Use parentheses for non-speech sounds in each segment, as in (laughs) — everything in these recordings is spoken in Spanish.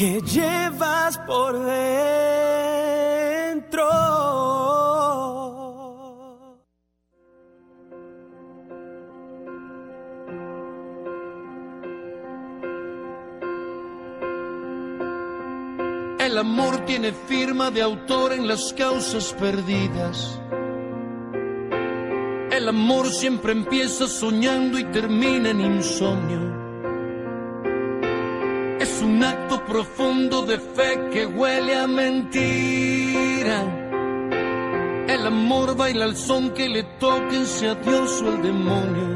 que llevas por dentro. El amor tiene firma de autor en las causas perdidas. El amor siempre empieza soñando y termina en insomnio. Un acto profundo de fe que huele a mentira. El amor baila al son que le toquen, sea Dios o el demonio.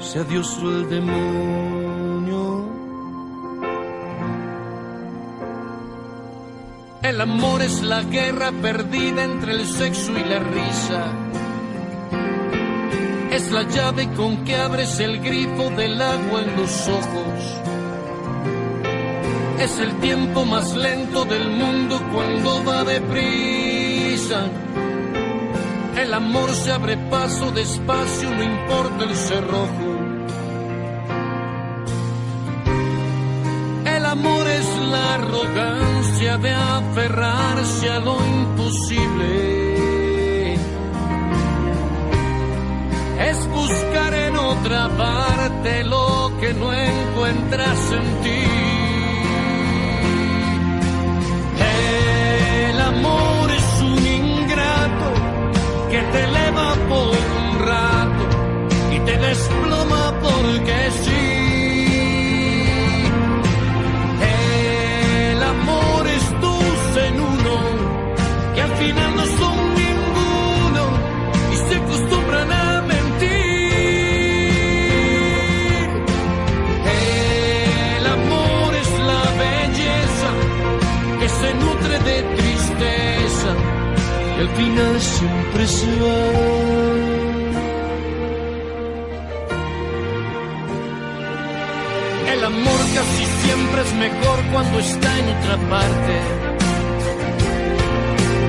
Sea Dios o el demonio. El amor es la guerra perdida entre el sexo y la risa. Es la llave con que abres el grifo del agua en los ojos. Es el tiempo más lento del mundo cuando va deprisa. El amor se abre paso despacio, no importa el cerrojo. El amor es la arrogancia de aferrarse a lo imposible. Es buscar en otra parte lo que no encuentras en ti. Amor es un ingrato que te eleva por un rato y te desploma El amor casi siempre es mejor cuando está en otra parte.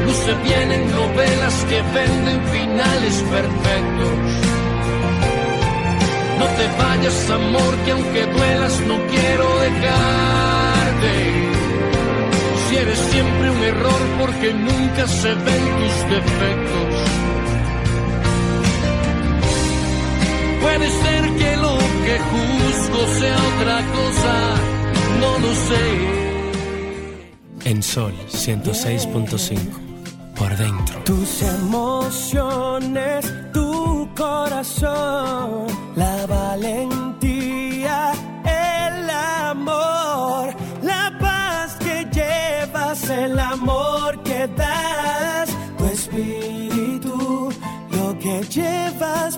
Luce bien en novelas que venden finales perfectos. No te vayas, amor, que aunque duelas no quiero dejarte. Eres siempre un error porque nunca se ven tus defectos. Puede ser que lo que juzgo sea otra cosa, no lo sé. En Sol 106.5. Por dentro. Tus emociones, tu corazón,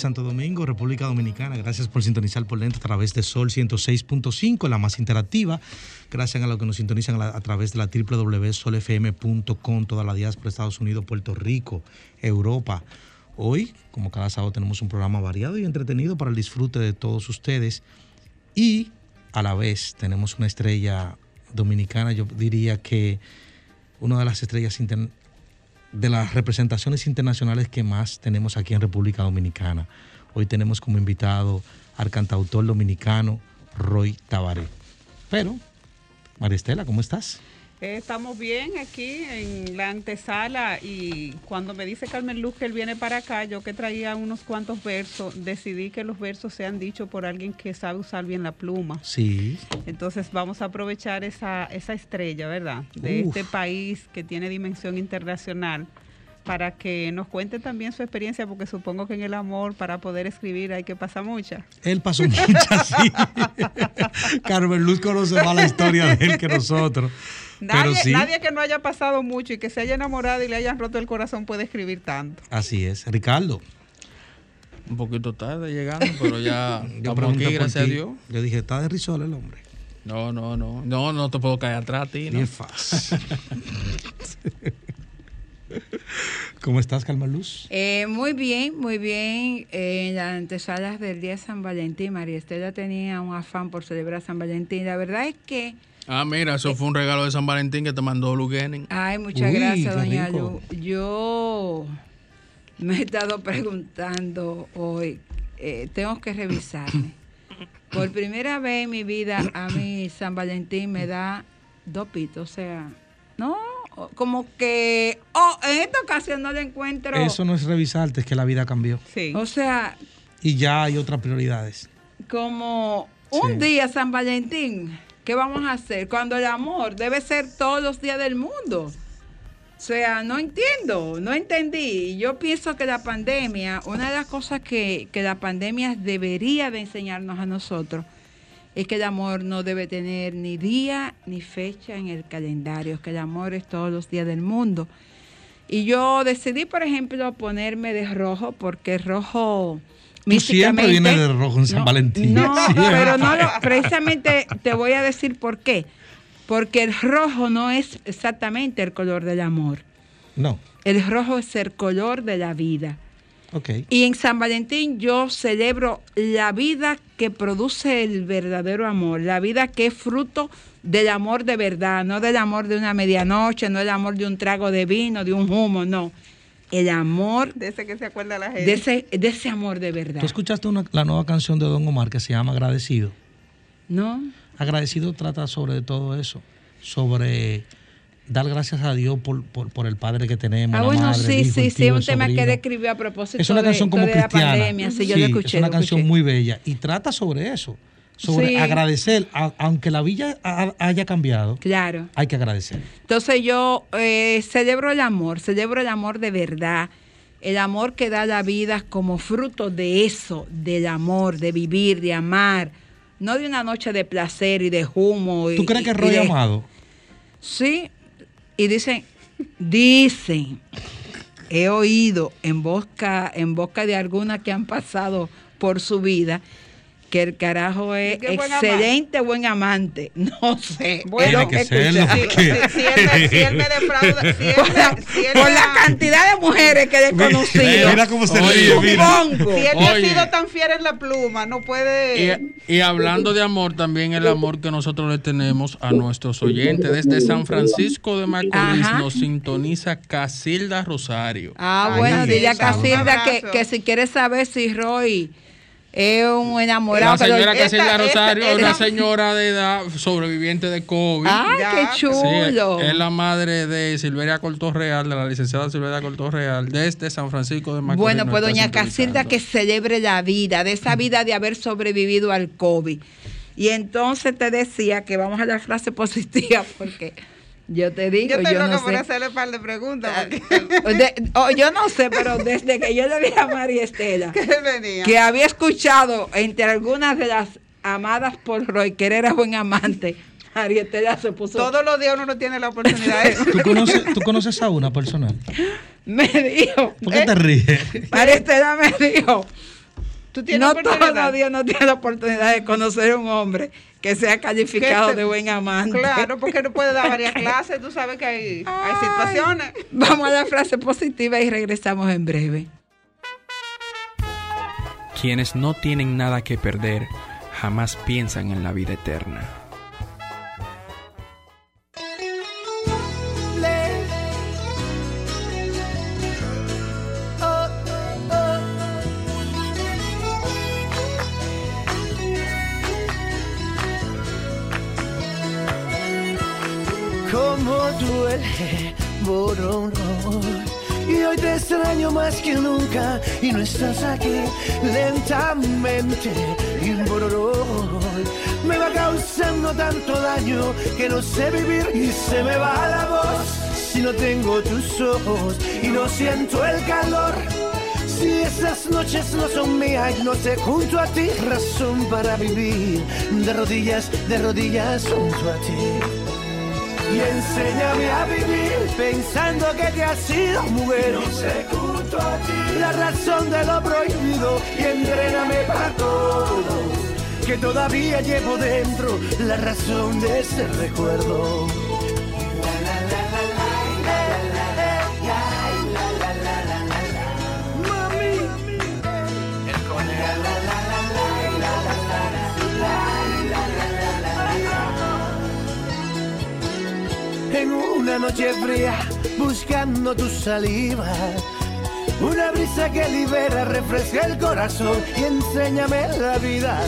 Santo Domingo, República Dominicana, gracias por sintonizar por dentro a través de Sol 106.5, la más interactiva. Gracias a los que nos sintonizan a, través de la www.solfm.com, toda la diáspora, Estados Unidos, Puerto Rico, Europa. Hoy, como cada sábado, tenemos un programa variado y entretenido para el disfrute de todos ustedes. Y a la vez tenemos una estrella dominicana, yo diría que una de las estrellas de las representaciones internacionales que más tenemos aquí en República Dominicana. Hoy tenemos como invitado al cantautor dominicano Roy Tabaré. Pero, Maristela, ¿cómo estás? Estamos bien aquí en la antesala y cuando me dice Carmen Luz que él viene para acá, yo que traía unos cuantos versos, decidí que los versos sean dichos por alguien que sabe usar bien la pluma. Sí. Entonces vamos a aprovechar esa, esa estrella, ¿verdad? De Uf. este país que tiene dimensión internacional para que nos cuente también su experiencia, porque supongo que en el amor, para poder escribir, hay que pasar muchas. Él pasó muchas, sí. (laughs) Carmen Luz conoce más la historia de él que nosotros. Nadie, sí, nadie que no haya pasado mucho y que se haya enamorado y le hayan roto el corazón puede escribir tanto. así es. Ricardo, Un poquito tarde llegando, pero ya (laughs) yo aquí, gracias a. Dios. Yo dije, está de risol el hombre. No, no, no. No, no te puedo caer atrás a ti, es fácil. (laughs) ¿Cómo estás, Carmen Luz? Eh, muy bien, muy bien. Eh, en las antesalas del día de San Valentín, María Estela tenía un afán por celebrar San Valentín. La verdad es que, Ah, mira, eso fue un regalo de San Valentín que te mandó Lugenin. ay, muchas Uy, gracias, qué doña rico. Lu. Yo me he estado (laughs) preguntando hoy, eh, tengo que revisarme. (coughs) Por primera vez en mi vida, a mí San Valentín me da dos pitos, o sea, no, como que, oh, en esta ocasión no le encuentro, Eso no es revisarte, es que la vida cambió. Sí. o sea, Y ya hay otras prioridades. como un Sí. día San Valentín, ¿qué vamos a hacer? Cuando el amor debe ser todos los días del mundo. O sea, no entiendo, no entendí. Yo pienso que la pandemia, una de las cosas que, que la pandemia debería de enseñarnos a nosotros, es que el amor no debe tener ni día ni fecha en el calendario, que el amor es todos los días del mundo. Y yo decidí, por ejemplo, ponerme de rojo, porque rojo Tú siempre vienes de rojo en San no, Valentín. (laughs) No, pero no, lo- precisamente te voy a decir por qué. Porque el rojo no es exactamente el color del amor. No, El rojo es el color de la vida. ok. Y en San Valentín yo celebro la vida que produce el verdadero amor, la vida que es fruto del amor de verdad, no del amor de una medianoche, no del amor de un trago de vino, de un humo, no. El amor De ese que se acuerda la gente. de ese, de ese amor de verdad. ¿Tú escuchaste una- la nueva canción de Don Omar que se llama Agradecido? ¿No? Agradecido trata sobre todo eso, sobre dar gracias a Dios por, por, por el padre que tenemos. Ah, la bueno, madre, el sí, hijo, sí, el sí, tío, un el tema que sobrino. él escribió a propósito Es una de, canción como de la cristiana. pandemia. Sí, yo lo escuché. Es una lo canción escuché. muy bella y trata sobre eso, sobre Sí. agradecer, a- aunque la vida ha- haya cambiado, Claro. hay que agradecer. Entonces yo eh, celebro el amor, celebro el amor de verdad, el amor que da la vida como fruto de eso, del amor, de vivir, de amar, no de una noche de placer y de humo. y- ¿Tú crees que y es rollo de- amado? Sí, y dicen, dicen, he oído en boca, en boca de algunas que han pasado por su vida que el carajo es ¿Y qué buen excelente buen amante. (laughs) No sé. Bueno, que Tiene que serlo, escuché. Si, porque- si- si él me, si él me (laughs) defrauda, si él Por la, me- si él por me la ha- cantidad de mujeres que he conocido. Mira cómo se Oye, ríe, mira. Supongo. si él me ha sido tan fiel en la pluma, no puede. Y, y hablando de amor, también el amor que nosotros le tenemos a nuestros oyentes. Desde San Francisco de Macorís Ajá. nos sintoniza Casilda Rosario. Ah, Ay, bueno, dile a Casilda que, que si quiere saber si Roy es un enamorado. La señora pero- esta- Rosario es una señora de edad sobreviviente de COVID. ¡Ay, Ya, qué Sí, chulo! es la madre de Silveria Cortorreal, de la licenciada Silveria Cortorreal, desde San Francisco de Macorís. Bueno, pues doña. Casilda que celebre la vida, de esa vida de haber sobrevivido al COVID. Y entonces te decía que vamos a la frase (laughs) positiva, porque yo te digo, yo yo, estoy loca no por sé. hacerle un par de preguntas. porque- De- oh, yo no sé, pero desde que yo le dije a María Estela (laughs) que él venía. que había escuchado entre algunas de las amadas por Roy que él era buen amante, María Estela se puso. Todos los días uno no tiene la oportunidad de ¿Tú conoces, ¿Tú conoces a una personal? (laughs) Me dijo, ¿Por qué te ríes? María Estela me dijo, Tú tienes no todos los días no tiene la oportunidad de conocer a un hombre que sea calificado Que se- de buen amante. Claro, porque no puede dar varias (laughs) clases. Tú sabes que hay, hay Ay. situaciones. Vamos a la frase positiva y regresamos en breve. Quienes no tienen nada que perder jamás piensan en la vida eterna. Como duele, borón. Y hoy te extraño más que nunca y no estás aquí lentamente. Y me va causando tanto daño que no sé vivir y se me va la voz. si no tengo tus ojos y no siento el calor? Si esas noches no son mías, no sé junto a ti razón para vivir de rodillas, de rodillas junto a ti. Y enséñame a vivir pensando que te has sido mujer. No sé junto a ti la razón de lo prohibido y entréname para todo. Que todavía llevo dentro la razón de ese recuerdo. Una noche fría, buscando tu saliva. Una brisa que libera, refresca el corazón y enséñame la vida.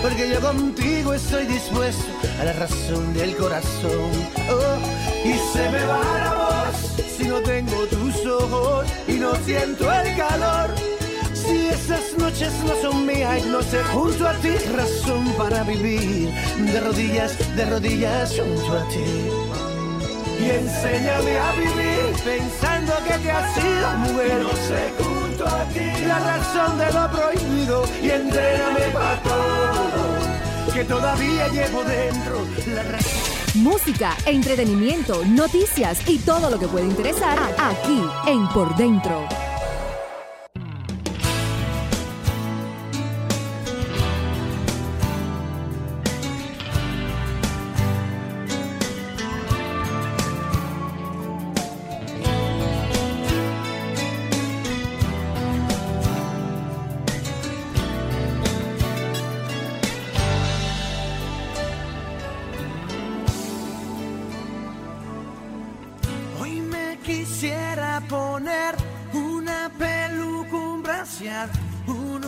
Porque yo contigo estoy dispuesto a la razón del corazón. Oh, y se me va la voz si no tengo tus ojos y no siento el calor. Si esas noches no son mías, no sé junto a ti razón para vivir de rodillas, de rodillas junto a ti. Y enséñame a vivir pensando que te has sido mujer. No sé junto a ti la razón de lo prohibido y entréname para todo. Que todavía llevo dentro la razón. Música, entretenimiento, noticias y todo lo que puede interesar aquí en Por Dentro.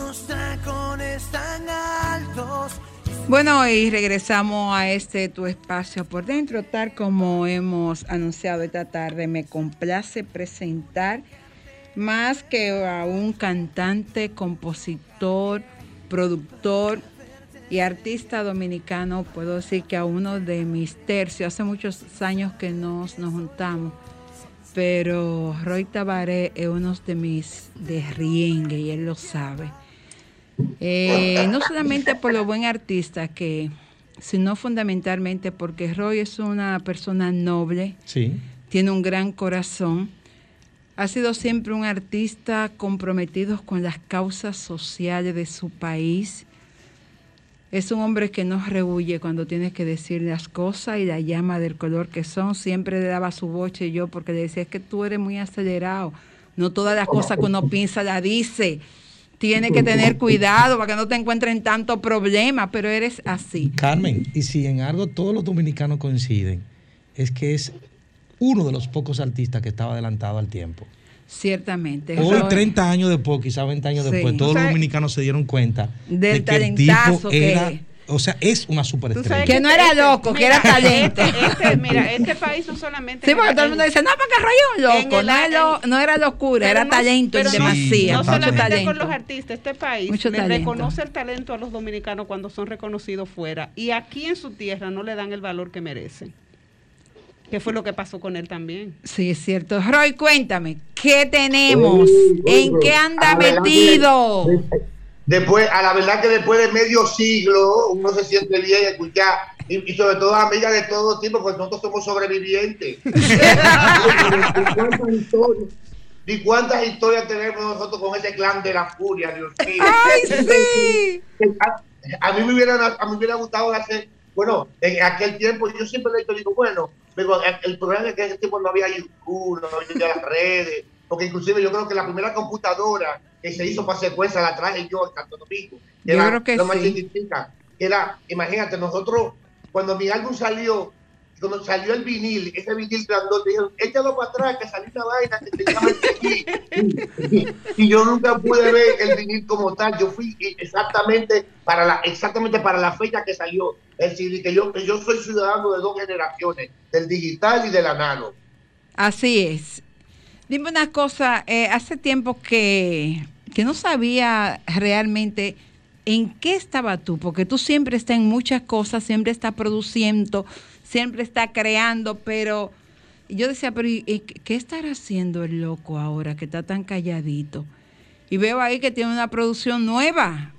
Unos tacones tan altos. Bueno, y regresamos a este tu espacio por dentro, tal como hemos anunciado esta tarde. Me complace presentar más que a un cantante, compositor, productor y artista dominicano, puedo decir que a uno de mis tercios, hace muchos años que nos, nos juntamos, pero Roy Tabaré es uno de mis de y él lo sabe. Eh, no solamente por lo buen artista que, sino fundamentalmente porque Roy es una persona noble, Sí. tiene un gran corazón, ha sido siempre un artista comprometido con las causas sociales de su país. Es un hombre que no rehuye cuando tiene que decir las cosas y la llama del color que son. Siempre le daba su boche yo porque le decía, es que tú eres muy acelerado. No todas las cosas que uno piensa la dice. Tiene que tener cuidado para que no te encuentren tanto problema, pero eres así. Carmen, y si en algo todos los dominicanos coinciden, es que es uno de los pocos artistas que estaba adelantado al tiempo. Ciertamente. Hoy, Roy- 30 años después, quizás 20 años Sí. después, todos los dominicanos se dieron cuenta Del de que el talentazo tipo que era. O sea, es una superestrella. Que no era loco, que era talento. Este, este- mira, este país no solamente. Sí, porque todo el mundo dice, no, porque Roy es un loco. el- No, lo- no era locura, era no- talento en pero no- demasía. No mucho solamente talento. con los artistas, este país Mucho le talento. reconoce el talento a los dominicanos cuando son reconocidos fuera. Y aquí en su tierra no le dan el valor que merecen. Que fue lo que pasó con él también. Sí, es cierto. Roy, cuéntame, ¿qué tenemos? Uy, ¿En qué anda metido? Después, a la verdad que después de medio siglo, uno se siente bien escuchar, y, y sobre todo amiga de todo tipo, pues nosotros somos sobrevivientes. ¿Y cuántas historias- ¿Y cuántas historias tenemos nosotros con ese clan de la furia, Dios mío? ¡Ay, sí! A, a mí me hubiera, a mí me hubiera gustado hacer, bueno, en aquel tiempo, yo siempre le he dicho, digo, bueno, el, el problema es que en ese tiempo no había YouTube, no había las redes, porque inclusive yo creo que la primera computadora que se hizo para secuencia la traje yo en Santo Domingo. Yo Era creo que lo más sí. Era, imagínate, nosotros, cuando mi álbum salió, cuando salió el vinil, ese vinil grandote, dijeron, échalo para atrás, que salió una vaina que se llama el y yo nunca pude ver el vinil como tal. Yo fui exactamente para la, exactamente para la fecha que salió el CD, que yo, que yo soy ciudadano de dos generaciones, del digital y del analo. Así es. Dime una cosa, eh, hace tiempo que, que no sabía realmente en qué estaba tú, porque tú siempre estás en muchas cosas, siempre estás produciendo, siempre estás creando, pero yo decía, pero ¿y- y ¿qué estará haciendo el loco ahora que está tan calladito? Y veo ahí que tiene una producción nueva.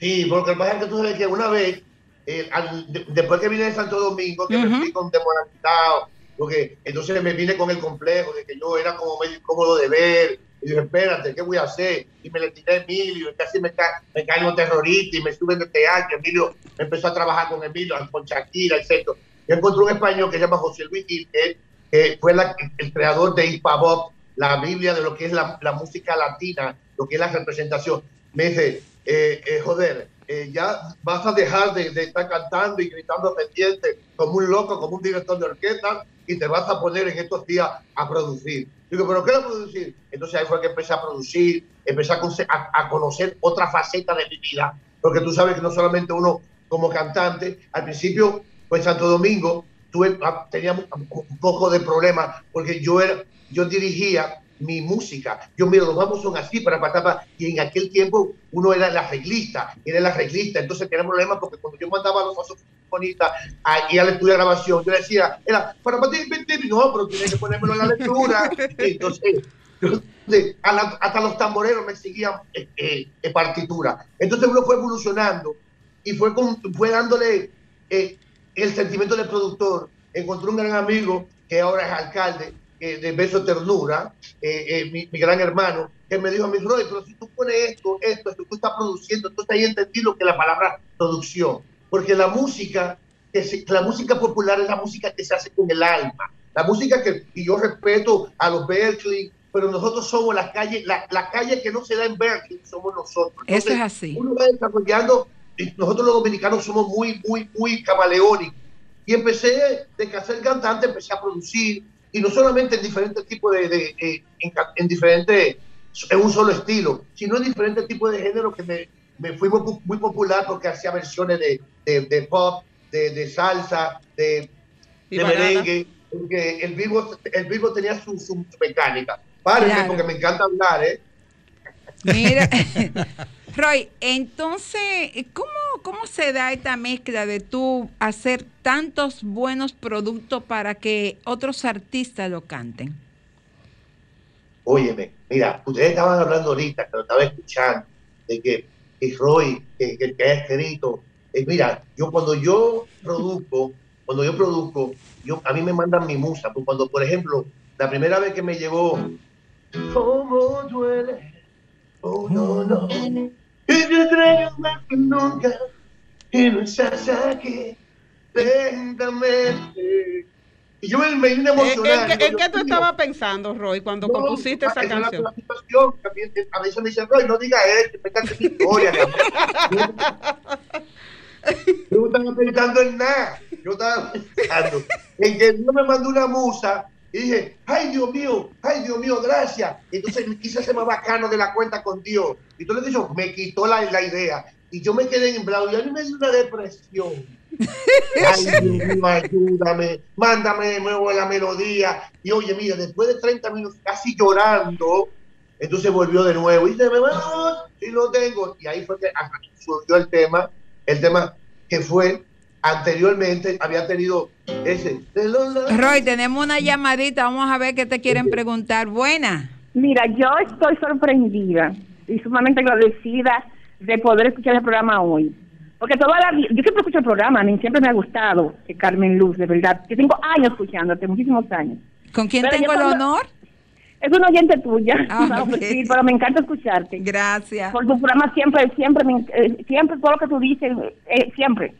Sí, porque pasa que tú sabes que una vez, eh, al- de- después que vine de Santo Domingo, que me fui con demoralizado, porque entonces me vine con el complejo de que yo era como medio incómodo de ver, y dije, espérate, ¿qué voy a hacer? Y me le tiré a Emilio, y casi me, ca me caen los terroristas y me suben de teatro. Emilio empezó a trabajar con Emilio, con Shakira, etc. Yo encontré un español que se llama José Luis Gil, que que fue la- el creador de Hip Hop, la Biblia de lo que es la, la música latina, lo que es la representación. Me dice, eh, eh, joder, eh, ya vas a dejar de, de estar cantando y gritando pendiente como un loco, como un director de orquesta, y te vas a poner en estos días a producir. Digo, ¿pero qué es producir? Entonces ahí fue que empecé a producir, empecé a, a- conocer otra faceta de mi vida, porque tú sabes que no solamente uno como cantante, al principio, pues Santo Domingo, tuve, ah, teníamos un poco de problema, porque yo, era, yo dirigía mi música. Yo, mira, los vamos son así para patapa. Y en aquel tiempo uno era el arreglista, era el arreglista. Entonces tenía problemas porque cuando yo mandaba a los saxofonistas a ir al estudio de grabación, yo le decía, era para ti". no, pero tienes que ponérmelo en la lectura. (laughs) Entonces, entonces, a la- hasta los tamboreros me seguían eh, eh, eh, partitura. Entonces uno fue evolucionando y fue, con- fue dándole eh, el sentimiento del productor. Encontré un gran amigo que ahora es alcalde eh, de Beso Ternura, eh, eh, mi, mi gran hermano, que me dijo a mi Roy, pero si tú pones esto, esto, esto, tú estás produciendo, tú estás ahí entendí lo que la palabra producción. Porque la música, que se- la música popular es la música que se hace con el alma. La música que, y yo respeto a los Berkeley, pero nosotros somos la calle, la, la calle que no se da en Berkeley, somos nosotros. Eso es Entonces, así. Uno va desarrollando, nosotros los dominicanos somos muy, muy, muy camaleónicos. Y empecé, de que ser cantante, empecé a producir, y no solamente en diferentes tipos de, de- en, diferentes, en un solo estilo, sino en diferentes tipos de género que me, me fui muy, pu- muy popular porque hacía versiones de, de, de pop, de, de salsa, de, merengue, porque el vivo, el vivo tenía su, su mecánica. Párenme, Claro. porque me encanta hablar, ¿eh? Mira, (laughs) Roy, entonces, ¿cómo, ¿cómo se da esta mezcla de tú hacer tantos buenos productos para que otros artistas lo canten? Óyeme, mira, ustedes estaban hablando ahorita, que lo estaba escuchando, de que, que Roy, que, que, que ha escrito. Eh, mira, yo cuando yo produzco, cuando yo produzco, yo, a mí me mandan mi musa. Pues cuando, por ejemplo, la primera vez que me llevó, ¿cómo duele? Oh, no, no. Y te extraño más que nunca, y no estás aquí, lentamente. Y yo me, vine ¿En, emocionado. en qué- en qué tú estabas pensando, Roy, cuando No, compusiste esa la- canción? la a veces me dicen, Roy, no diga esto, pétate mi historia. mi amor". Yo no estaba pensando en nada. Yo estaba pensando en que Dios me mandó una musa y dije, ay Dios mío, ay Dios mío, gracias. Entonces me quise hacer más bacano de la cuenta con Dios. Y que hizo, me quitó la, la idea. Y yo me quedé en blanco y a mí me dio una depresión. (laughs) Ay, Dios mío, ayúdame, mándame de nuevo la melodía. Y oye, mira, después de 30 minutos casi llorando, entonces volvió de nuevo y dice, me vamos, y lo tengo. Y ahí fue que surgió el tema, el tema que fue anteriormente, había tenido ese. Roy, tenemos una llamadita, vamos a ver qué te quieren preguntar. Buena. Mira, yo estoy sorprendida y sumamente agradecida de poder escuchar el programa hoy. Porque toda la vida, yo siempre escucho el programa, a mí siempre me ha gustado, eh, Carmen Luz, de verdad. Yo tengo años escuchándote, muchísimos años. ¿Con quién Pero tengo el honor? Es una oyente tuya, Ah, (laughs) pero me encanta escucharte. Gracias. Por tu programa siempre, siempre, me- eh, siempre, todo lo que tú dices, eh, siempre.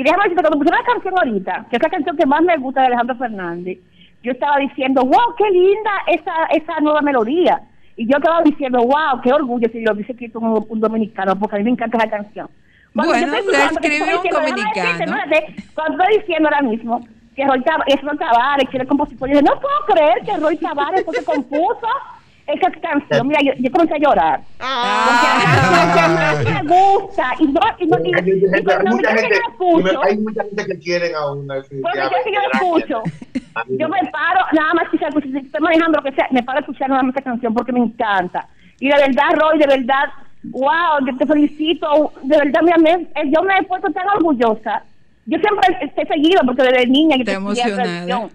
Y déjame decirte, cuando puse la canción ahorita, que es la canción que más me gusta de Alejandro Fernández, yo estaba diciendo, wow, qué linda esa, esa nueva melodía. Y yo estaba diciendo, wow, qué orgullo si lo dice escrito un, un dominicano, porque a mí me encanta esa canción. Cuando Bueno, yo la que escribió un decirte, dominicano. Cuando estoy diciendo ahora mismo que Roy Tab- es Roy Tavares, que era el compositor, yo dije, no puedo creer que Roy Tavares fue que compuso esa canción. Mira, yo, yo comencé a llorar. Porque la canción que más me gusta y no, y no, y, Hay, y, gente- hay mucha yo gente, la escucho, hay mucha gente que quieren a una. porque yo que la escucho, yo me paro, nada más quizás, pues, si estoy manejando lo que sea, me paro a escuchar nada más esa canción porque me encanta. Y de verdad, Roy, de verdad, wow, yo te felicito, de verdad, mira, me- eh, yo me he puesto tan orgullosa. Yo siempre te he seguido porque desde niña yo te seguía emocionada.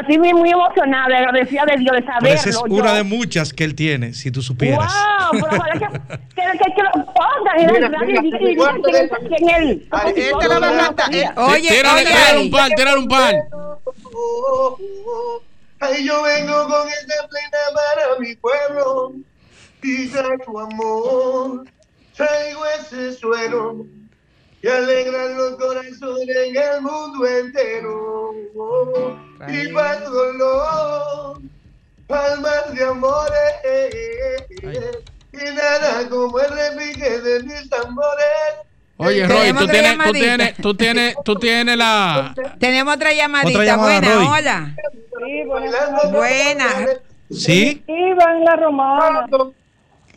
Estoy muy, emocionada, agradecida de Dios de Pero saberlo. esa es yo. una de muchas que él tiene, si tú supieras. ¡Wow! Pero ojalá que, que, que, que lo pongan en Mira, el radio mira, y- y digan ¿cuánto quién de- es quién es él. Ay, Porque todo lo el va a mundo cantar. sabía. Oye, Tírale, tírale un par, tírale un par. Ay, yo vengo con esta plena para mi pueblo. Y traigo amor, traigo ese suero que alegra los corazones en el mundo entero. Y tu dolor, palmas de amores. Y nada como el repique de mis tambores. Oye, Roy, tú tienes, tú tienes, tú tienes, tú tienes la. Tenemos otra llamadita. Otra llamada, Buena, Roy. hola. Bailando Buena. ¿Sí? Primitiva en la romana.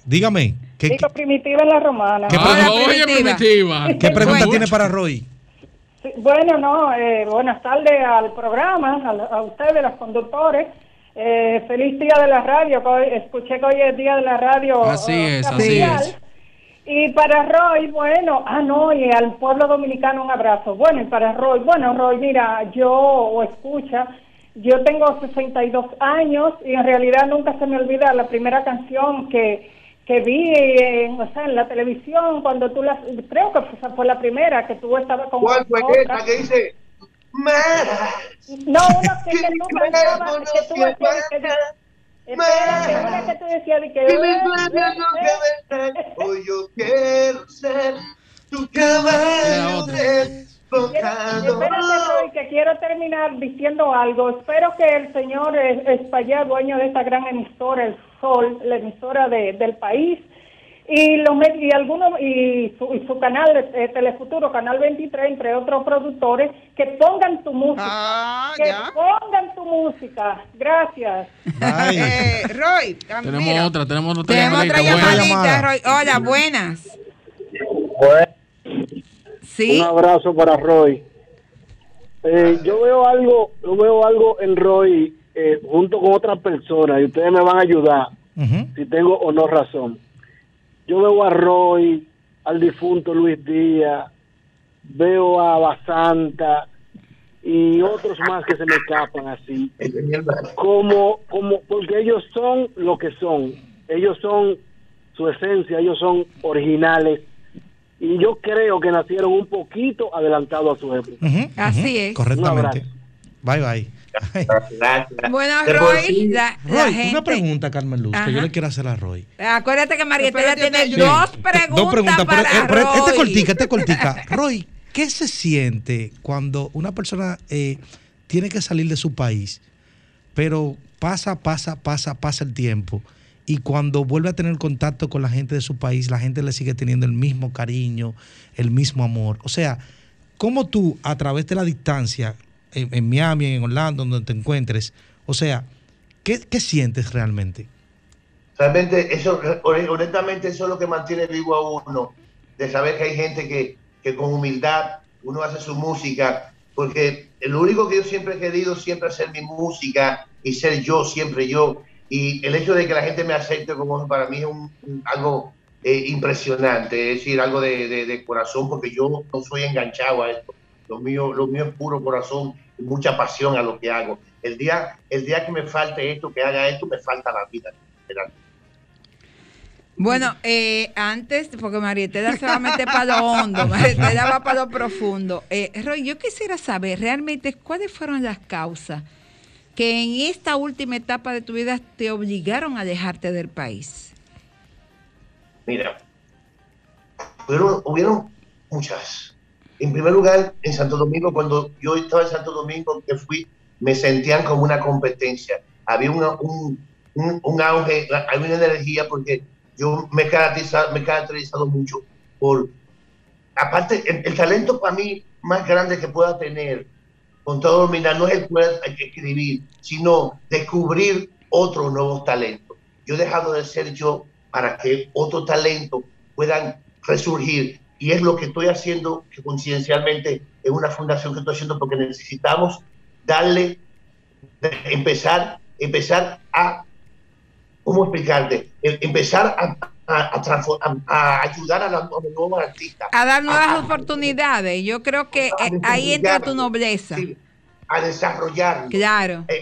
Dígame, ¿qué, Digo, primitiva en la romana. ¿Qué Ah, pregunta- oye, primitiva. qué pregunta Bueno. tiene para Roy? Sí, bueno, no, eh, buenas tardes al programa, a, a ustedes, los conductores. Eh, feliz día de la radio. escuché que hoy es día de la radio. Así eh, es, así es. Y para Roy, bueno, ah, no, y al pueblo dominicano un abrazo. Bueno, y para Roy, bueno, Roy, mira, yo, o escucha, yo tengo 62 años y en realidad nunca se me olvida la primera canción que, que vi en, o sea, en la televisión cuando tú la, creo que fue, fue la primera que tú estabas con ¿Cuál fue esa que dice? Mara, No, una (laughs) que, que tú cantabas, que tú decías que, espérate, una que tú decías de que, que me sueña lo que vendrá. Hoy yo quiero ser tu caballo desbocado. Espérate, Roy, que quiero terminar diciendo algo. Espero que el señor es- Espaillat, dueño de esta gran emisora, El Sol, la emisora de- del país, y los y algunos y su, y su canal eh, Telefuturo, Canal 23, entre otros productores, que pongan tu música. Ah, que ya. pongan tu música. Gracias. Eh, Roy, ah, Tenemos mira, otra, tenemos otra Tenemos otra llamadita. buena. llamadita, llamada. Roy. Hola, buenas. Un Sí. abrazo para Roy. Eh, yo veo algo, yo veo algo en Roy eh, junto con otras personas y ustedes me van a ayudar si tengo o no razón. Yo veo a Roy, al difunto Luis Díaz, veo a Basanta y otros más que se me escapan así. Como, como, porque ellos son lo que son. Ellos son su esencia, ellos son originales. Y yo creo que nacieron un poquito adelantado a su época. Así es. Correctamente. Bye, bye. Gracias. Bueno, Roy, sí, la, la Roy, gente. una pregunta, Carmen Luz, que yo le quiero hacer a Roy. Acuérdate que Marietela Espérate, tiene yo- dos preguntas, Dos preguntas, pero, para eh, pero Roy. esta cortica, esta cortica. (laughs) Roy, ¿qué se siente cuando una persona eh, tiene que salir de su país, pero pasa, pasa, pasa, pasa el tiempo y cuando vuelve a tener contacto con la gente de su país, la gente le sigue teniendo el mismo cariño, el mismo amor? O sea, ¿cómo tú, a través de la distancia, en, en Miami, en Orlando, donde te encuentres, o sea, ¿qué, qué sientes realmente? Realmente, eso, honestamente, eso es lo que mantiene vivo a uno, de saber que hay gente que, que con humildad uno hace su música, porque lo único que yo siempre he querido siempre hacer mi música y ser yo, siempre yo, y el hecho de que la gente me acepte como para mí es un, algo eh, impresionante, es decir, algo de, de- de corazón, porque yo no soy enganchado a esto, lo mío, lo mío es puro corazón y mucha pasión a lo que hago. El día, el día que me falte esto, que haga esto, me falta la vida. Bueno, eh, antes, porque Marietela se va a meter para lo hondo, Marietela va para lo profundo. Eh, Roy, yo quisiera saber realmente cuáles fueron las causas que en esta última etapa de tu vida te obligaron a alejarte del país. Mira, hubieron, hubieron muchas. En primer lugar, en Santo Domingo, cuando yo estaba en Santo Domingo, que fui, me sentían como una competencia. Había una- un, un, un auge, había una energía, porque yo me he caracterizado, me he caracterizado mucho por, aparte, el, el talento para mí más grande que pueda tener, con todo dominar, no es el poder escribir, sino descubrir otros nuevos talentos. Yo he dejado de ser yo para que otros talentos puedan resurgir. Y es lo que estoy haciendo, que coincidencialmente es una fundación que estoy haciendo porque necesitamos darle, empezar, empezar a, ¿cómo explicarte? Em- Empezar a, a, a a- ayudar a, los nuevos artistas. A dar nuevas oportunidades. Yo creo que eh, ahí entra tu nobleza. Sí. a desarrollarlo. Claro. Eh,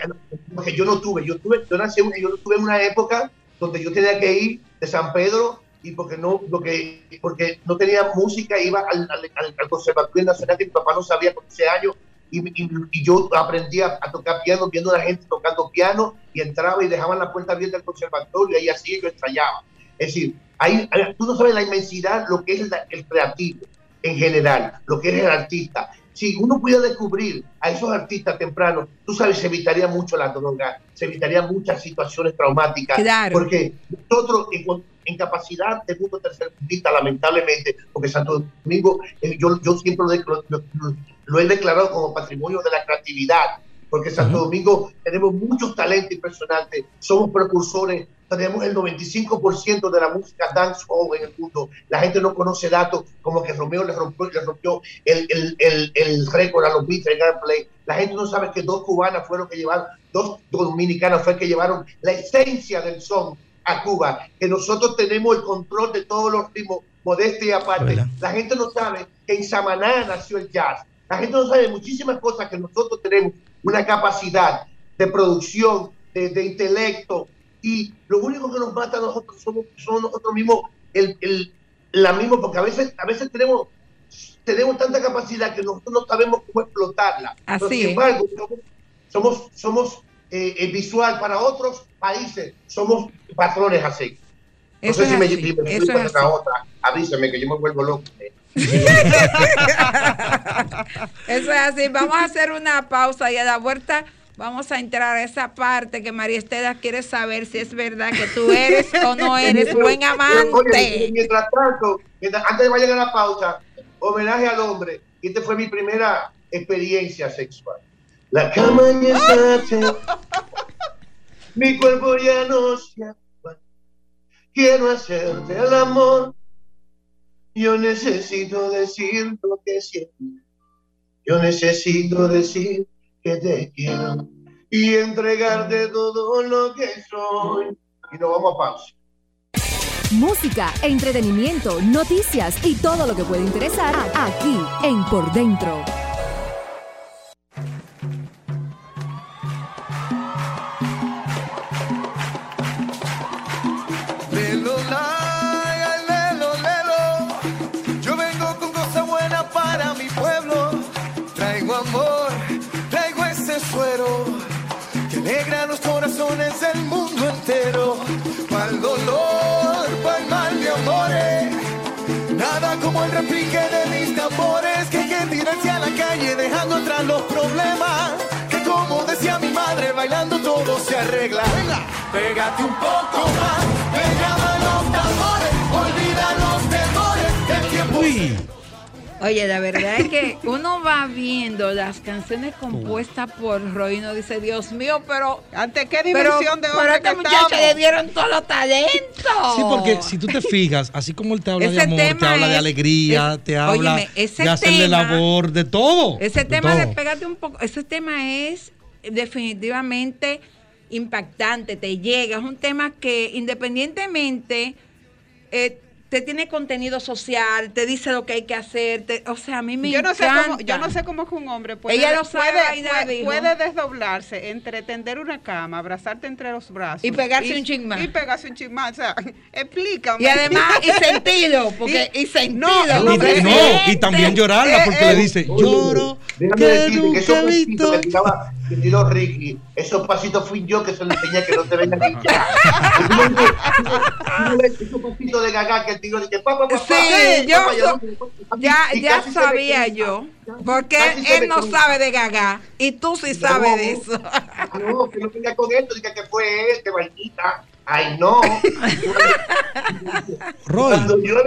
porque yo no tuve, yo tuve, yo nací, yo tuve en una época donde yo tenía que ir de San Pedro y porque no, porque, porque no tenía música, iba al, al, al- Conservatorio Nacional que mi papá no sabía con 11 años y, y- y yo aprendí a, a tocar piano viendo a la gente tocando piano y entraba y dejaban la puerta abierta del conservatorio y así yo ensayaba. Es decir, hay- tú no sabes la inmensidad, lo que es la- el creativo en general, lo que es el artista. Si uno pudiera descubrir a esos artistas tempranos, tú sabes, se evitaría mucho la droga, se evitaría muchas situaciones traumáticas. Claro. Porque nosotros, en, cuan- en capacidad de mundo tercermundista, lamentablemente, porque Santo Domingo, eh, yo, yo siempre lo, he- lo- lo- he declarado como patrimonio de la creatividad, porque Santo Domingo tenemos muchos talentos impresionantes, somos precursores, tenemos el 95% de la música dancehall en el mundo. La gente no conoce datos como que Romeo le rompió, le rompió el, el, el, el récord a los Beatles en Airplay. La gente no sabe que dos cubanas fueron que llevaron, dos dominicanas fue que llevaron la esencia del son a Cuba, que nosotros tenemos el control de todos los ritmos, modestia y aparte. La gente no sabe que en Samaná nació el jazz. La gente no sabe muchísimas cosas que nosotros tenemos una capacidad de producción, de, de intelecto, y lo único que nos mata a nosotros somos, somos nosotros mismos, el, el- la misma, porque a veces, a veces tenemos, tenemos tanta capacidad que nosotros no sabemos cómo explotarla. Pero, Así sin es. embargo, somos, somos, somos, eh, eh, visual para otros países, somos patrones así. No Eso sé es si me, si me eso explico es esa así. otra. Avísame que yo me vuelvo loco. (laughs) Eso es así. Vamos a hacer una pausa y a la vuelta vamos a entrar a esa parte que María Estela quiere saber si es verdad que tú eres o no (laughs) eres buen amante. oye, mientras tanto, mientras- antes de vayan a la pausa, homenaje al hombre. Esta fue mi primera experiencia sexual. La cama ya está mi cuerpo ya no se aguanta. Quiero hacerte el amor. Yo necesito decir lo que siento. Yo necesito decir que te quiero y entregarte todo lo que soy. Y nos vamos a pausa. Música, entretenimiento, noticias y todo lo que puede interesar aquí en Por Dentro. Corazones del mundo entero. Pa'l dolor, pa'l mal de amores. Nada como el repique de mis tambores que hay que tirarse a la calle dejando atrás los problemas. Que como decía mi madre, bailando todo se arregla. Venga, pégate un poco más, me llaman los tambores, olvida los temores, el tiempo. Oye, la verdad es que uno va viendo las canciones compuestas por Roy y uno dice, Dios mío, pero... ¿Ante qué pero, dimensión de pero hombre a este que muchacho le dieron todo los talentos. Sí, porque si tú te fijas, así como él te habla de amor, te habla de alegría, es- te habla óyeme, ese de hacerle tema- labor, de todo. Ese de tema de pégate un poco, ese tema es definitivamente impactante, te llega, es un tema que independientemente eh, te tiene contenido social, te dice lo que hay que hacer, te- o sea, a mí me yo no sé encanta. cómo yo no sé cómo es que un hombre puede, Ella lo sabe puede, desdoblarse entre tender una cama abrazarte entre los brazos Y pegarse un chin más. y pegarse un chin más o sea (laughs) explícame Y además, y (laughs) sentido, porque- y sentido, no, y, no, y también llorarla porque le dice, lloro Déjame que decirte que esos nunca he pasitos visto. que tiraba, que tiró Ricky, esos pasitos fui yo que se lo enseñé que no te vengan a hinchar. (laughs) Esos pasitos de gaga que tiró, de que papá, papá, Sí, yo papá, so- ya, ya sabía yo, porque él no sabe de gaga y tú sí sabes de eso. No, que no venga con esto, diga que fue él, que vainita. Ay, no. (laughs) Cuando yo le,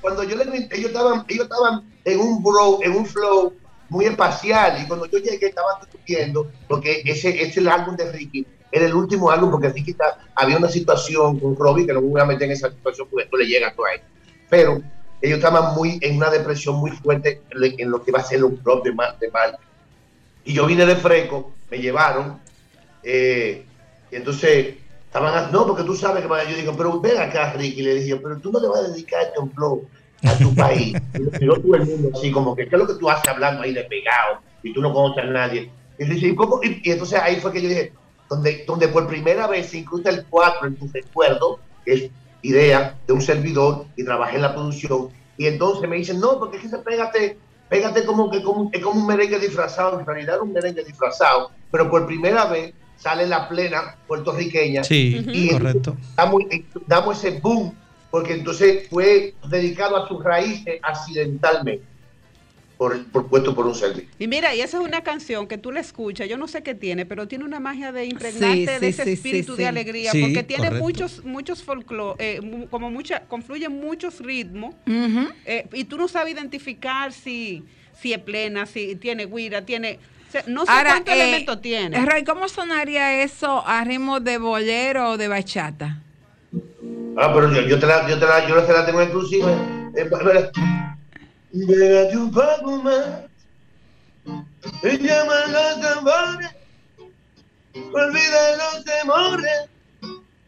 cuando yo le ellos estaban, ellos estaban en un bro, en un flow muy espacial y cuando yo llegué estaban discutiendo porque ese ese es el álbum de Ricky era el último álbum porque Ricky está- había una situación con Robbie que no me voy a meter en esa situación porque esto le llega a todo ahí pero ellos estaban muy en una depresión muy fuerte en lo que va a ser un club de mal de mal y yo vine de fresco me llevaron eh, y entonces estaban, no, porque tú sabes que van a-". yo digo, pero ven acá, Ricky, le dije, pero tú no le vas a dedicar este un flow a tu (laughs) país. Y yo todo el mundo así, como que, ¿qué es lo que tú haces hablando ahí de pegado? Y tú no conoces a nadie. Y, dice, ¿y, cómo? Y entonces ahí fue que yo dije, donde, donde por primera vez se incluye el 4 en tu recuerdo, que es idea de un servidor, y trabajé en la producción, y entonces me dicen, no, porque es que se pégate, pégate como que como, es como un merengue disfrazado, en realidad era un merengue disfrazado, pero por primera vez sale la plena puertorriqueña. Sí, y correcto. damos, damos ese boom, porque entonces fue dedicado a sus raíces accidentalmente, por, por puesto por un servidor. Y mira, y esa es una canción que tú la escuchas, yo no sé qué tiene, pero tiene una magia de impregnarte Sí, de sí, ese sí, espíritu sí, de sí. alegría, Sí, porque tiene correcto. muchos muchos folclore, como mucha, confluyen muchos ritmos, eh, y tú no sabes identificar si, si es plena, si tiene guira, tiene... o sea, no sé Ahora, cuántos eh, elementos tiene. Roy, ¿cómo sonaría eso a ritmo de bolero o de bachata? Ah, pero yo, yo te la, yo te la, yo te la tengo inclusive. Pégate un poco más. Y llama los tambores. Olvida los temores.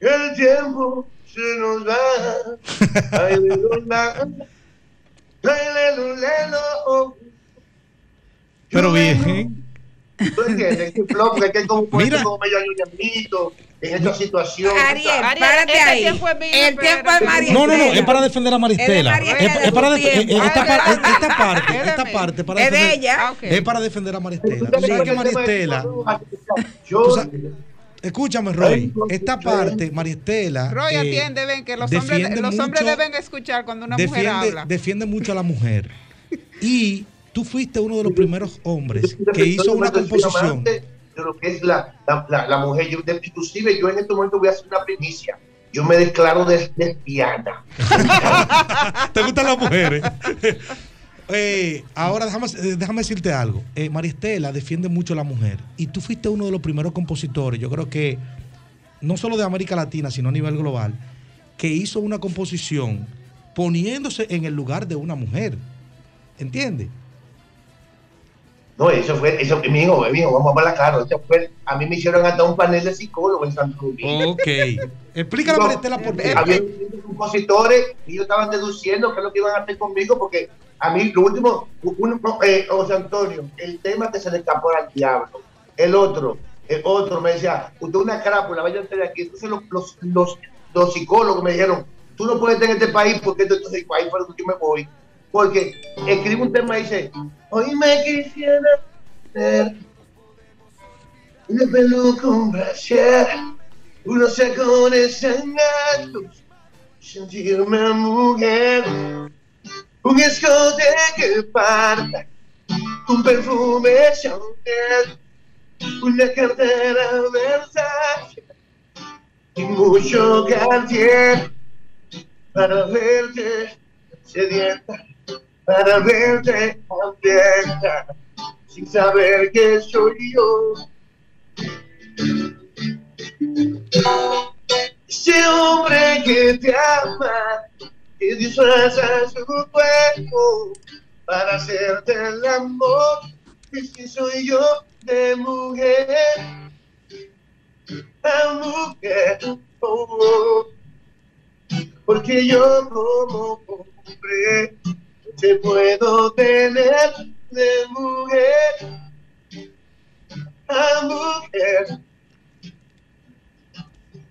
Que el tiempo se nos va. (laughs) Ay, lelula. Ay, lelulelo. Pero bien. ¿Tú entiendes? Que es como, Mira. como medio en esta situación. Ariel, Ariel, párate este ahí. tiempo es mío, el tiempo es. María No, no, no, es para defender a Maristela. Es para eh, esta, par- de- esta parte, esta parte para Es de defender, ella. Ah, es para defender a Maristela. Tú sabes que Maristela, Yo, escúchame Roy, esta parte Maristela Roy, eh, atiende, ven, que los hombres, los hombres mucho- deben escuchar cuando una mujer defiende, habla. defiende mucho a la mujer. Y tú fuiste uno de los primeros hombres que hizo una composición. De lo que es la, la, mujer. Yo, inclusive yo en este momento voy a hacer una primicia. Yo me declaro lesbiana. (laughs) ¿Te gustan las mujeres? (laughs) Eh, ahora déjame, eh, déjame decirte algo. Eh, Maristela defiende mucho a la mujer. Y tú fuiste uno de los primeros compositores, yo creo que no solo de América Latina, sino a nivel global, que hizo una composición poniéndose en el lugar de una mujer. ¿Entiendes? No, eso fue, eso, mi hijo, mi hijo, vamos a hablar claro. Eso fue, a mí me hicieron hasta un panel de psicólogos en Santo Domingo. Ok. (laughs) Explícale a No, Maristela por qué. Había compositores y ellos estaban deduciendo qué es lo que iban a hacer conmigo, porque a mí, lo último, uno, eh, José Antonio, el tema que se le escapó al diablo, el otro, el otro me decía, usted es una crápula, vaya usted de aquí. Entonces los, los, los, los psicólogos me dijeron, tú no puedes estar en este país porque entonces ahí donde yo me voy. Porque escribe un tema y dice, hoy me quisiera ser una peluca, un brasier, unos sacones sangrados, sentirme mujer, un escote que parta, un perfume Chanel, una cartera Versace y mucho Cartier para verte sedienta, para verte hambrienta, sin saber que soy yo. Ese hombre que te ama, que disfraza su cuerpo para hacerte el amor, ese soy yo de mujer a mujer. Porque yo como hombre te puedo tener de mujer a mujer.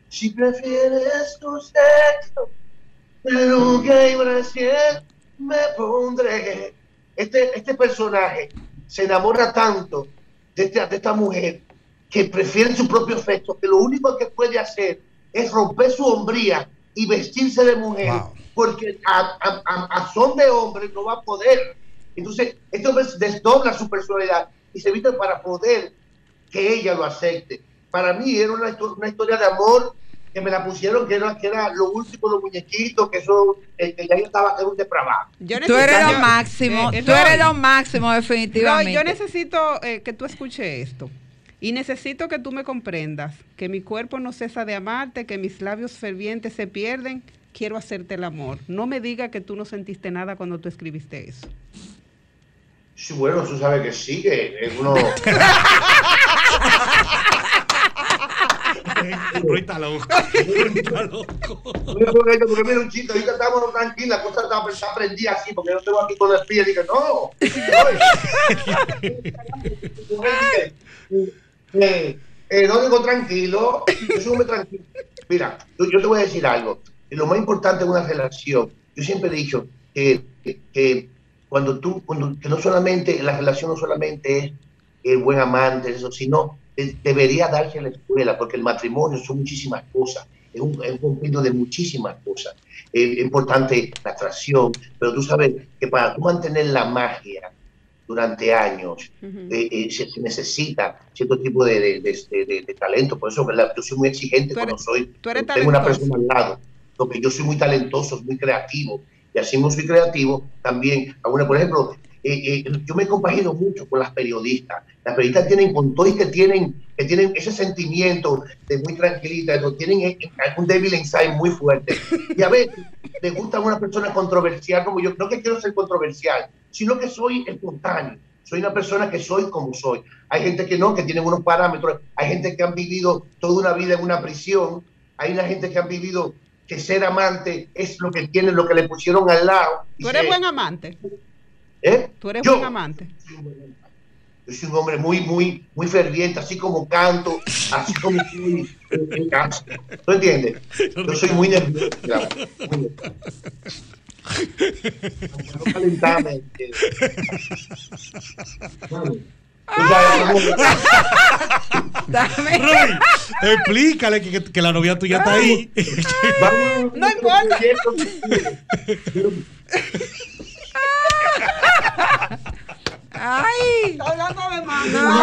Si prefieres tu sexo, peluca y brasier, me pondré. Este, este personaje se enamora tanto de esta, de esta mujer que prefiere su propio sexo, que lo único que puede hacer es romper su hombría y vestirse de mujer, porque a, a- a- a son de hombre no va a poder. Entonces, esto des- desdobla su personalidad y se viste para poder que ella lo acepte. Para mí era una, una historia de amor que me la pusieron, que era, que era lo último, los muñequitos, que eso, eh, que ya yo estaba, era un depravado. Yo Tú eres necesito- lo máximo, Eh, tú Roy, eres lo máximo definitivamente. Roy, yo necesito eh, que tú escuches esto. Y necesito que tú me comprendas que mi cuerpo no cesa de amarte, que mis labios fervientes se pierden. Quiero hacerte el amor. No me diga que tú no sentiste nada cuando tú escribiste eso. Sí, bueno, tú sabes que sí, que es uno... Roy está loco. está loco. Porque mira un chiste, ahorita estamos tranquilos, la cosa está, está prendida así, porque yo tengo aquí con el pie y dije, no. Eh, eh, no digo tranquilo, yo soy muy tranquilo. Mira, yo, yo te voy a decir algo. Lo más importante en una relación, yo siempre he dicho que, que- cuando tú, cuando, que no solamente, la relación no solamente es el buen amante, eso, sino eh, debería darse en la escuela, porque el matrimonio son muchísimas cosas, es un, es un de muchísimas cosas. Eh, es importante la atracción, pero tú sabes que para tú mantener la magia durante años, eh, eh, se, se necesita cierto tipo de, de, de- de- de talento, por eso ¿verdad? yo soy muy exigente eres- cuando soy, tengo una persona al lado, porque yo soy muy talentoso, muy creativo, y así como soy creativo, también, alguna, por ejemplo, eh, eh, yo me he compagino mucho con las periodistas. Las periodistas tienen, con todo y que tienen, que tienen ese sentimiento de muy tranquilita, tienen eh, un débil ensayo muy fuerte. Y a veces les gusta una persona controversial como yo. No que quiero ser controversial, sino que soy espontáneo. Soy una persona que soy como soy. Hay gente que no, que tienen unos parámetros. Hay gente que han vivido toda una vida en una prisión. Hay una gente que han vivido que ser amante es lo que tienen, lo que le pusieron al lado. Tú eres se- buen amante. ¿Eh? Tú eres Yo- buen amante. Yo soy un hombre muy, muy, muy ferviente, así como canto, así como soy en, en casa. ¿Tú entiendes? Yo soy muy nervioso. claro, muy nervioso. No. Bueno, Roy, explícale que, que- que la novia tuya está ahí. Vamos, (laughs) No importa. Ay, hablando de más. No, no,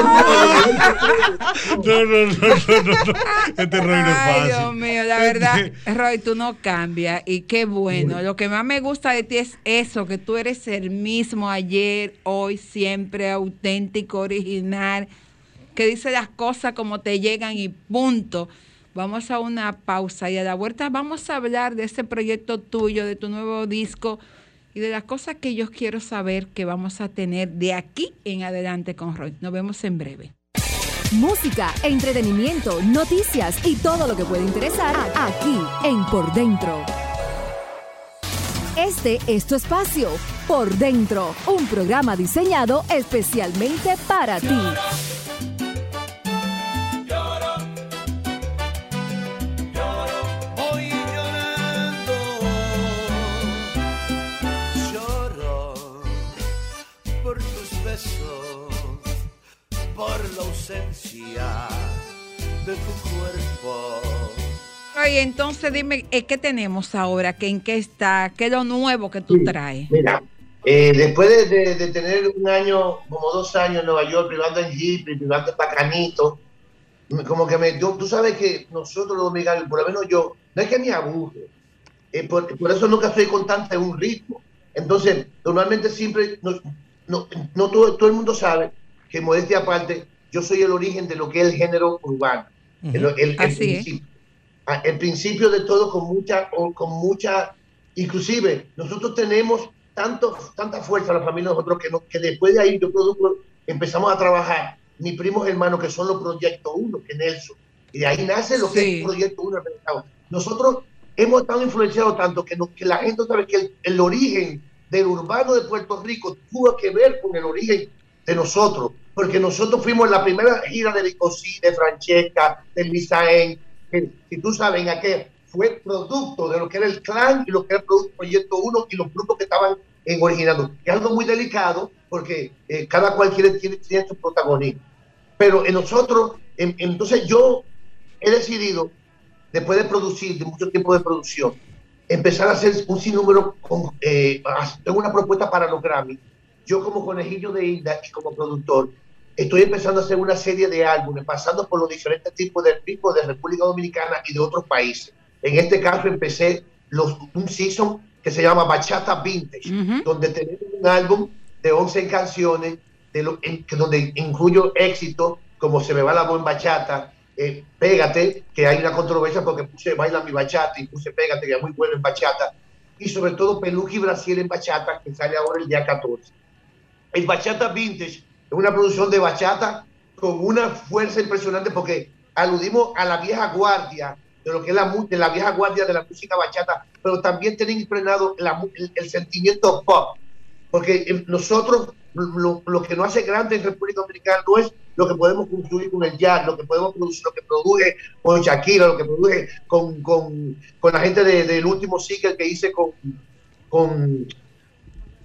no, no, no, no. Este Roy no es Ay, fácil. Dios mío, la verdad, Roy, tú no cambias y qué bueno. Lo que más me gusta de ti es eso, que tú eres el mismo ayer, hoy, siempre auténtico, original, que dice las cosas como te llegan y punto. Vamos a una pausa y a la vuelta vamos a hablar de ese proyecto tuyo, de tu nuevo disco y de las cosas que yo quiero saber que vamos a tener de aquí en adelante con Roy. Nos vemos en breve. Música, entretenimiento, noticias y todo lo que puede interesar aquí en Por Dentro. Este es tu espacio, Por Dentro, un programa diseñado especialmente para ti. Por la ausencia de tu cuerpo. Oye, entonces dime, eh, ¿qué tenemos ahora? ¿Qué, ¿En qué está? ¿Qué es lo nuevo que tú traes? Mira, eh, después de, de- de tener un año, como dos años en Nueva York, privando en Jeep, privando en Bacanito, como que me, yo- tú sabes que nosotros los dominicanos, por lo menos yo, no es que me aburre, eh, por, por eso nunca estoy constante en un ritmo. Entonces, normalmente siempre, no, no, no todo, todo el mundo sabe que modestia aparte, yo soy el origen de lo que es el género urbano. El, el- el Así es. principio. Ah, el principio de todo con mucha, con mucha, inclusive nosotros tenemos tanto, tanta fuerza la familia de nosotros que, no- que después de ahí yo produzco, empezamos a trabajar mis primos hermanos que son los Proyecto 1, que Nelson, y de ahí nace lo que Sí. es Proyecto 1. Nosotros hemos estado influenciados tanto que, no- que la gente sabe que el, el origen del urbano de Puerto Rico tuvo que ver con el origen de nosotros, porque nosotros fuimos la primera gira de Vicosí, de Francesca, de Misaén, que si tú sabes, aquel fue producto de lo que era el clan y lo que era el Proyecto 1 y los grupos que estaban en originando. Es algo muy delicado porque eh, cada cual quiere, tiene, su protagonismo. Pero en nosotros, en- entonces yo he decidido, después de producir, de mucho tiempo de producción, empezar a hacer un sinnúmero, con, eh, tengo una propuesta para los Grammy. Yo como conejillo de Inda y como productor, estoy empezando a hacer una serie de álbumes, pasando por los diferentes tipos de ritmos de República Dominicana y de otros países. En este caso empecé los, un season que se llama Bachata Vintage, donde tenemos un álbum de 11 canciones, de lo, en- que donde incluyo éxitos como Se me va la voz en bachata, eh, Pégate, que hay una controversia porque puse Baila mi bachata y puse Pégate, que es muy bueno en bachata, y sobre todo Peluque y Brasil en bachata, que sale ahora el día 14. El Bachata Vintage es una producción de bachata con una fuerza impresionante porque aludimos a la vieja guardia, de lo que es la, de la vieja guardia de la música bachata, pero también tienen impregnado el, sentimiento pop, porque eh, nosotros lo, que nos hace grande en República Dominicana no es lo que podemos construir con el jazz, lo que podemos producir, lo que produce con Shakira, lo que produce con, con, con la gente de- del último single que hice con, con,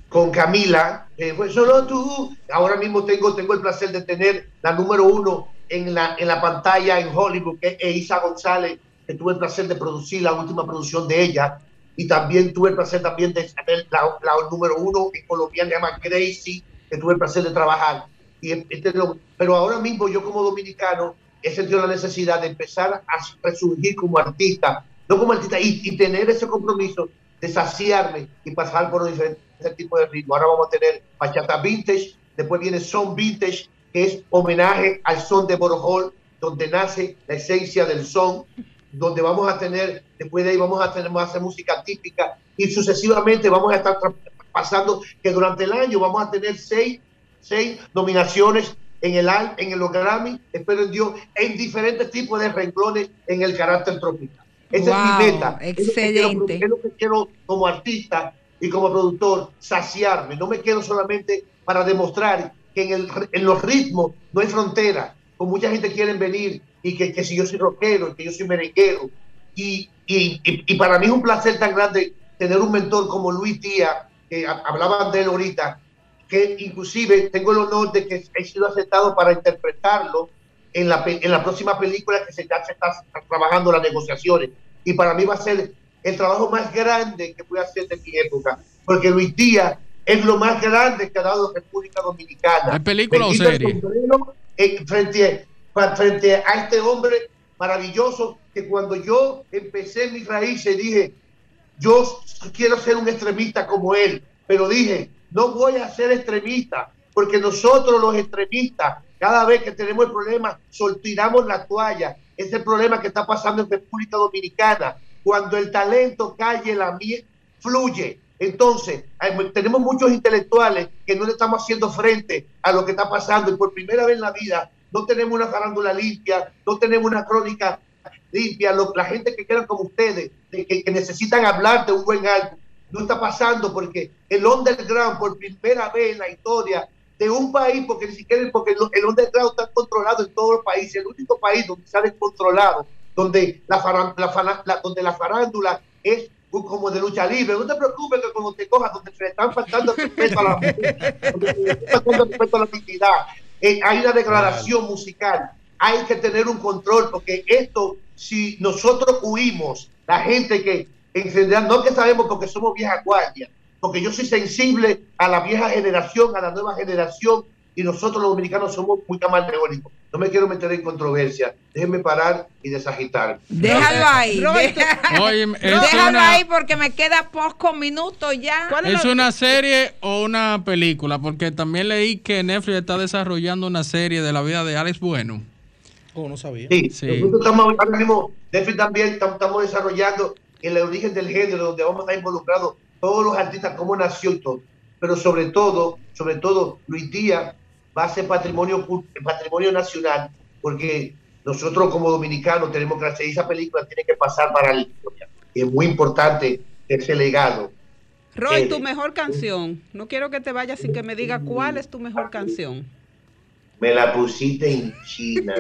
con Camila, eh, fue solo tú. Ahora mismo tengo, tengo el placer de tener la número uno en la, en la pantalla en Hollywood, que es Isa González, que tuve el placer de producir la última producción de ella. Y también tuve el placer también de saber la, la número uno en Colombia, se llama Gracie, que tuve el placer de trabajar. Y, este, pero ahora mismo yo como dominicano he sentido la necesidad de empezar a resurgir como artista, no como artista, y, y tener ese compromiso de saciarme y pasar por diferentes tipos de ritmos. Ahora vamos a tener bachata vintage, después viene son vintage, que es homenaje al son de Borojol, donde nace la esencia del son, donde vamos a tener, después de ahí vamos a tener, hacer música típica y sucesivamente vamos a estar pasando que durante el año vamos a tener seis, seis nominaciones en el en el Grammy, espero en Dios, en diferentes tipos de renglones en el carácter tropical. Esa Wow, es mi meta. Es lo que quiero- excelente. Es lo que quiero como artista y como productor, saciarme. No me quedo solamente para demostrar que en, el, en los ritmos no hay frontera. Con mucha gente quieren venir y que, que si yo soy rockero, que yo soy merenguero. Y, y, y- y para mí es un placer tan grande tener un mentor como Luis Díaz, que ha- hablaban de él ahorita, que inclusive tengo el honor de que he sido aceptado para interpretarlo en la, en la próxima película que se, ya se está trabajando las negociaciones. Y para mí va a ser el trabajo más grande que a hacer de mi época, porque Luis Díaz es lo más grande que ha dado República Dominicana. ¿Es película o serie? eh, frente, a, frente a este hombre maravilloso que cuando yo empecé mis raíces dije, yo quiero ser un extremista como él, pero dije, no voy a ser extremista, porque nosotros los extremistas, cada vez que tenemos el problema, soltiramos la toalla. Es el problema que está pasando en República Dominicana. Cuando el talento calle, la fluye. Entonces, hay- tenemos muchos intelectuales que no le estamos haciendo frente a lo que está pasando y por primera vez en la vida no tenemos una farándula limpia, no tenemos una crónica limpia. Lo- la gente que quedan como ustedes, de que, que necesitan hablar de un buen álbum, no está pasando porque el underground por primera vez en la historia de un país, porque ni siquiera porque el, el underground está controlado en todos los países, el único país donde está descontrolado, donde la, faran- la la- donde la farándula es como de lucha libre. No te preocupes que cuando te cojas, donde se le están faltando el respeto a la donde se le está faltando el respeto a la dignidad, eh, hay una declaración musical, hay que tener un control, porque esto, si nosotros huimos, la gente que en general, no que sabemos porque somos vieja guardia, porque yo soy sensible a la vieja generación, a la nueva generación, y nosotros los dominicanos somos muy camaleónicos. No me quiero meter en controversia. Déjenme parar y desagitarme. Déjalo ahí. Deja- Oye, déjalo una- ahí porque me queda pocos minutos ya. ¿Es una serie o una película? Porque también leí que Netflix está desarrollando una serie de la vida de Alex Bueno. Oh, no sabía. Sí, Sí. nosotros estamos ahora mismo, Netflix también tam- estamos desarrollando el origen del género, donde vamos a estar involucrados todos los artistas, cómo nació y todo. Pero sobre todo, sobre todo, Luis Díaz va a ser patrimonio, patrimonio nacional, porque nosotros como dominicanos tenemos que hacer esa película, tiene que pasar para la historia. Y es muy importante ese legado. Roy, Eh, tu mejor canción. No quiero que te vayas sin que me diga cuál es tu mejor canción. Me la pusiste en China.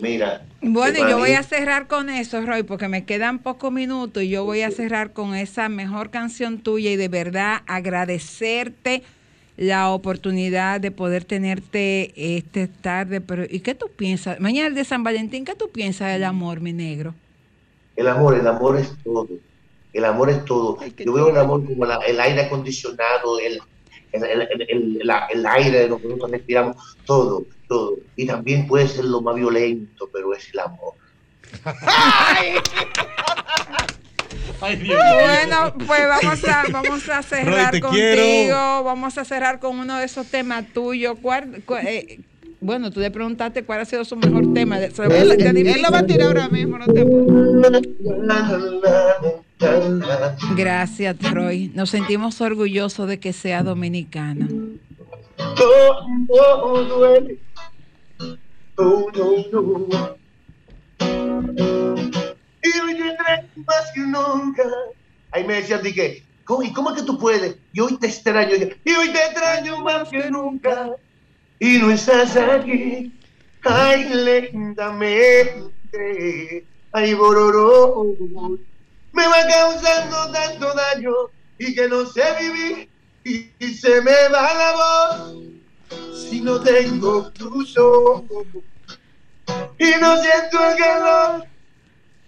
Mira. Bueno, yo voy a cerrar con eso, Roy, porque me quedan pocos minutos y yo voy a cerrar con esa mejor canción tuya y de verdad agradecerte la oportunidad de poder tenerte este tarde. Pero, ¿y qué tú piensas? Mañana el de San Valentín, ¿qué tú piensas del amor, mi negro? El amor, el amor es todo. El amor es todo. Yo veo el amor como la- el aire acondicionado, el, el, el- el- la- el aire de lo que nosotros respiramos, todo, todo. Y también puede ser lo más violento, pero es el amor. (laughs) Bueno, pues vamos a, vamos a cerrar contigo. quiero. Vamos a cerrar con uno de esos temas tuyos. ¿Cuál- cu- eh, bueno, tú le preguntaste cuál ha sido su mejor tema. Él, lo va a tirar ahora mismo, no te. Gracias, Troy. Nos sentimos orgullosos de que sea dominicana. Todo duele Oh, no, no. Y hoy te extraño más que nunca. Ahí me decían, dije, ¿cómo, ¿y cómo es que tú puedes? Y hoy te extraño. Y hoy te extraño más que nunca. Y no estás aquí. Ay, lentamente. Ay, bororó. Me va causando tanto daño y que no sé vivir. Y se me va la voz si no tengo tus ojos. Y no siento el calor.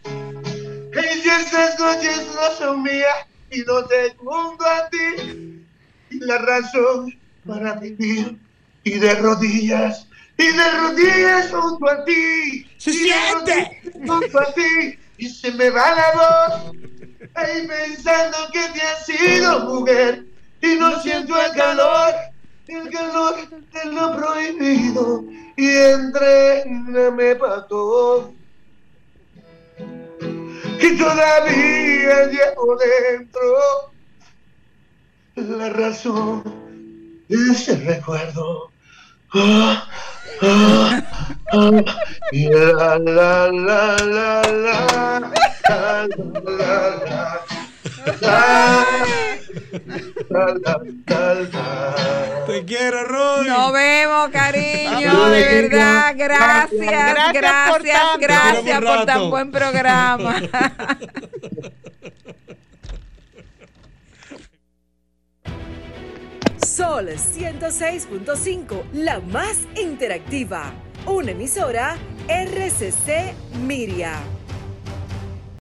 Y si estas noches no son mías y no te junto a ti, y la razón para vivir y de rodillas, y de rodillas junto a ti. ¡Se y siente! Junto a ti, y se me va la voz. Ahí pensando que te has sido mujer, y no siento el calor, el calor de lo prohibido, y entréname pa' todo y todavía llevo dentro la razón de ese recuerdo. Ah, ah, ah, la, la, la, la, la, la, la, la. Te quiero, Roy. Nos vemos, cariño, de verdad. Gracias, Gracias gracias, por gracias, tan buen programa. (laughs) Sol 106.5, la más interactiva. Una emisora RCC Miria.